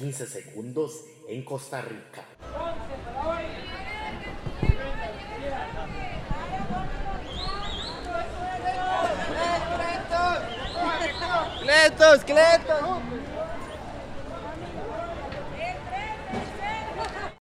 15 segundos en Costa Rica. ¡Cletos, Cletos!